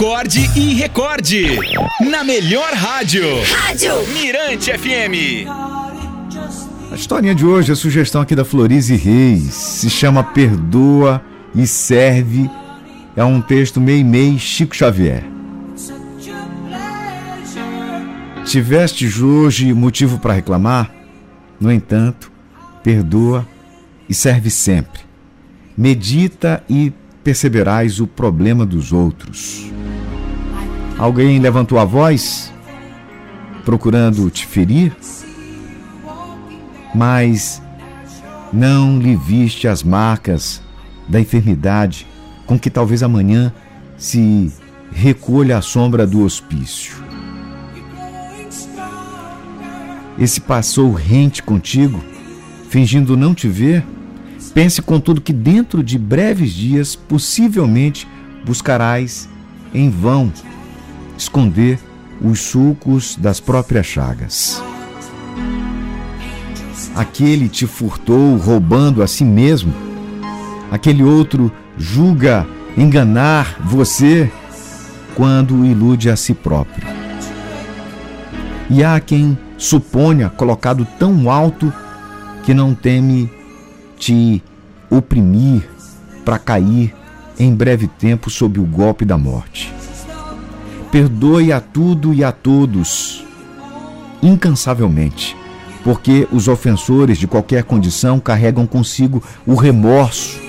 Acorde e recorde. Na melhor rádio. Rádio Mirante FM. A historinha de hoje, a sugestão aqui da Florize Reis, se chama Perdoa e Serve. É um texto meio-meio Chico Xavier. Tiveste hoje motivo para reclamar? No entanto, perdoa e serve sempre. Medita e perceberás o problema dos outros. Alguém levantou a voz, procurando te ferir, mas não lhe viste as marcas da enfermidade com que talvez amanhã se recolha à sombra do hospício. Esse passou rente contigo, fingindo não te ver? Pense, contudo, que dentro de breves dias, possivelmente, buscarás em vão esconder os sulcos das próprias chagas. Aquele te furtou roubando a si mesmo, aquele outro julga enganar você quando ilude a si próprio. E há quem suponha colocado tão alto que não teme te oprimir para cair em breve tempo sob o golpe da morte. Perdoe a tudo e a todos, incansavelmente, porque os ofensores de qualquer condição carregam consigo o remorso,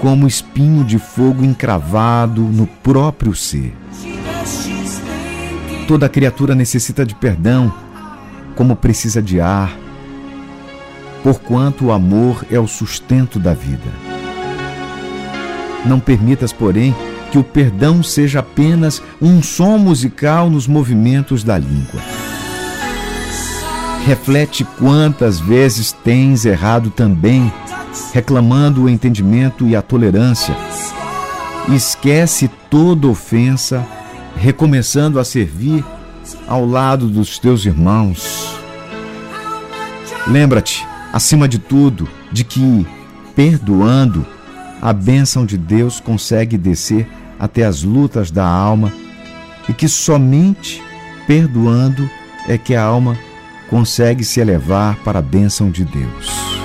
como espinho de fogo encravado no próprio ser. Toda criatura necessita de perdão, como precisa de ar, porquanto o amor é o sustento da vida. Não permitas, porém, que o perdão seja apenas um som musical nos movimentos da língua. Reflete quantas vezes tens errado também, reclamando o entendimento e a tolerância. Esquece toda ofensa, recomeçando a servir ao lado dos teus irmãos. Lembra-te acima de tudo, de que, perdoando, a bênção de Deus consegue descer até as lutas da alma e que somente perdoando é que a alma consegue se elevar para a bênção de Deus.